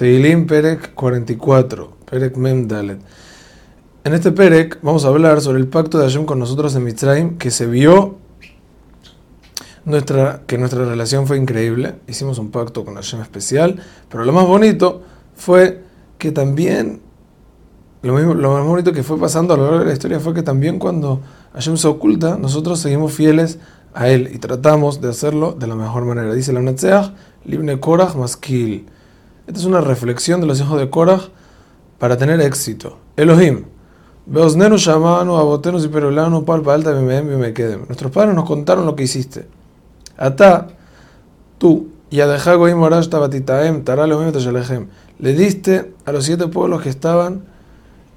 Teilim Perek 44, Perek Mem Dalet. En este Perek vamos a hablar sobre el pacto de Hashem con nosotros en Mitzrayim, que se vio nuestra, que nuestra relación fue increíble. Hicimos un pacto con Hashem especial, pero lo más bonito fue que también, lo, mismo, lo más bonito que fue pasando a lo largo de la historia fue que también cuando Hashem se oculta, nosotros seguimos fieles a Él y tratamos de hacerlo de la mejor manera. Dice la Netzeach, Libne Korach Maskil. Esta es una reflexión de los hijos de Korach para tener éxito. Elohim. Beosnenu shamanu, y perolanu, palpa alta, me quedem. Nuestros padres nos contaron lo que hiciste. Ata, tú, Morash Tabatitaem, le diste a los siete pueblos que estaban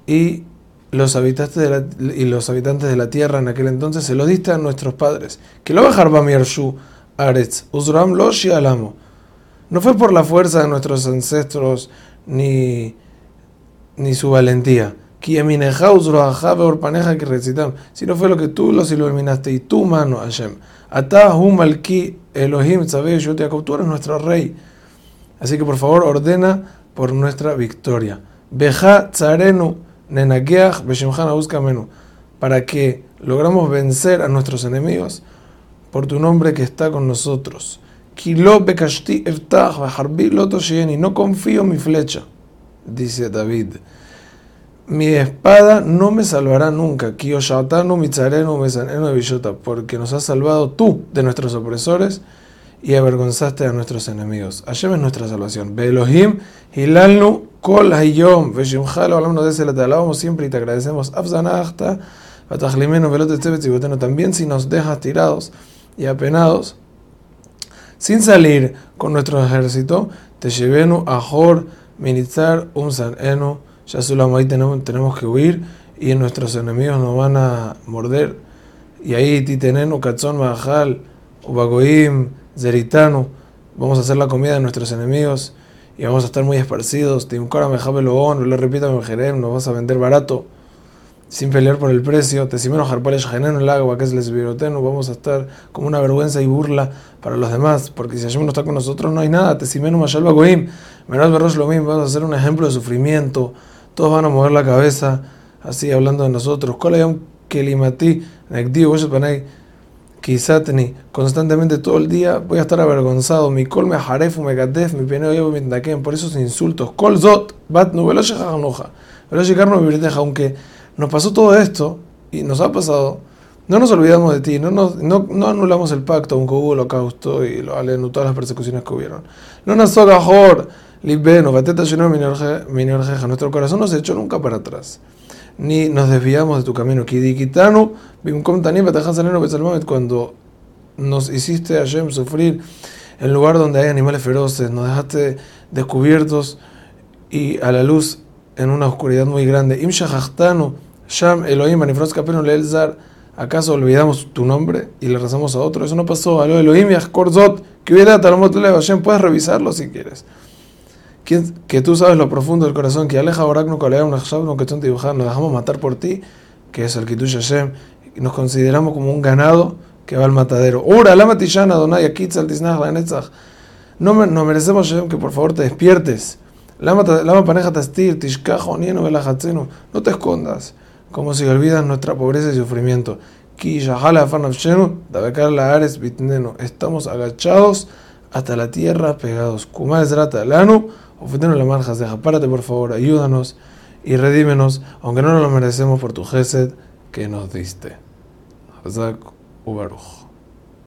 y los habitantes de la, y los habitantes de la tierra en aquel entonces se los diste a nuestros padres. Que lo bajar Bamiarshu Aretz, Uzram Loshi Alamo. No fue por la fuerza de nuestros ancestros ni, ni su valentía. Sino fue lo que tú los iluminaste y tu mano, Hashem. Atahum malki Elohim tú eres nuestro rey. Así que por favor ordena por nuestra victoria. Beja tsarenu nenageach menu. Para que logramos vencer a nuestros enemigos por tu nombre que está con nosotros. No confío en mi flecha, dice David. Mi espada no me salvará nunca, porque nos has salvado tú de nuestros opresores y avergonzaste a nuestros enemigos. Hashem es nuestra salvación. Belohim, Hilalnu, Kol Hayom, de te alabamos siempre y te agradecemos. También si nos dejas tirados y apenados, sin salir con nuestro ejército, te llevenu a Jor, Minizar, Umsan Enu, ya solo ahí tenemos, tenemos que huir y nuestros enemigos nos van a morder. Y ahí Titenenu, Katzon, Mahal, Ubagoim, Zeritanu, vamos a hacer la comida de nuestros enemigos y vamos a estar muy esparcidos. Timkara, Mejabelogón, lo repito, Jerem, nos vas a vender barato sin pelear por el precio. Tesimeno Harpales el agua, que es lesbiroteno, vamos a estar como una vergüenza y burla para los demás, porque si Hashem no está con nosotros no hay nada. Tesimeno Mayalba Goim, Menos Berrosh lo mismo, vamos a ser un ejemplo de sufrimiento. Todos van a mover la cabeza, así hablando de nosotros. Kolayam Kelimati, Nekdi, Panay, Kisatni, constantemente todo el día voy a estar avergonzado. Mi kol me harefu me gatef, mi peneo llevo mi por esos insultos. Kol zot, bat no veloce janoja. Veloce carno mi aunque nos pasó todo esto y nos ha pasado, no nos olvidamos de ti, no, no, no anulamos el pacto, aunque hubo holocausto y lo todas las persecuciones que hubieron. No nos jor, libeno, bateta jeja, nuestro corazón no se echó nunca para atrás, ni nos desviamos de tu camino. Cuando nos hiciste a Hashem sufrir en lugar donde hay animales feroces, nos dejaste descubiertos y a la luz en una oscuridad muy grande. Im Sham Elohim Leelzar. ¿Acaso olvidamos tu nombre y le rezamos a otro? Eso no pasó. Alo Elohim Yachkorzot. Que hubiera Talmot Lev Hashem. Puedes revisarlo si quieres. Que tú sabes lo profundo del corazón. Que aleja Oraknu Kalea Unachshabnu que Nos dejamos matar por ti. Que es el Kitush Hashem. Y nos consideramos como un ganado que va al matadero. Ura, la matillana, Donai, Akitzal, Tiznach, la Netzach. No, no merecemos, Hashem, que por favor te despiertes. Lama paneja tastir, tishkajo, nieno, No te escondas como si olvidas nuestra pobreza y sufrimiento. Estamos agachados hasta la tierra, pegados. Párate por favor, ayúdanos y redímenos, aunque no nos lo merecemos por tu gesed que nos diste. Hazak Ubaruch.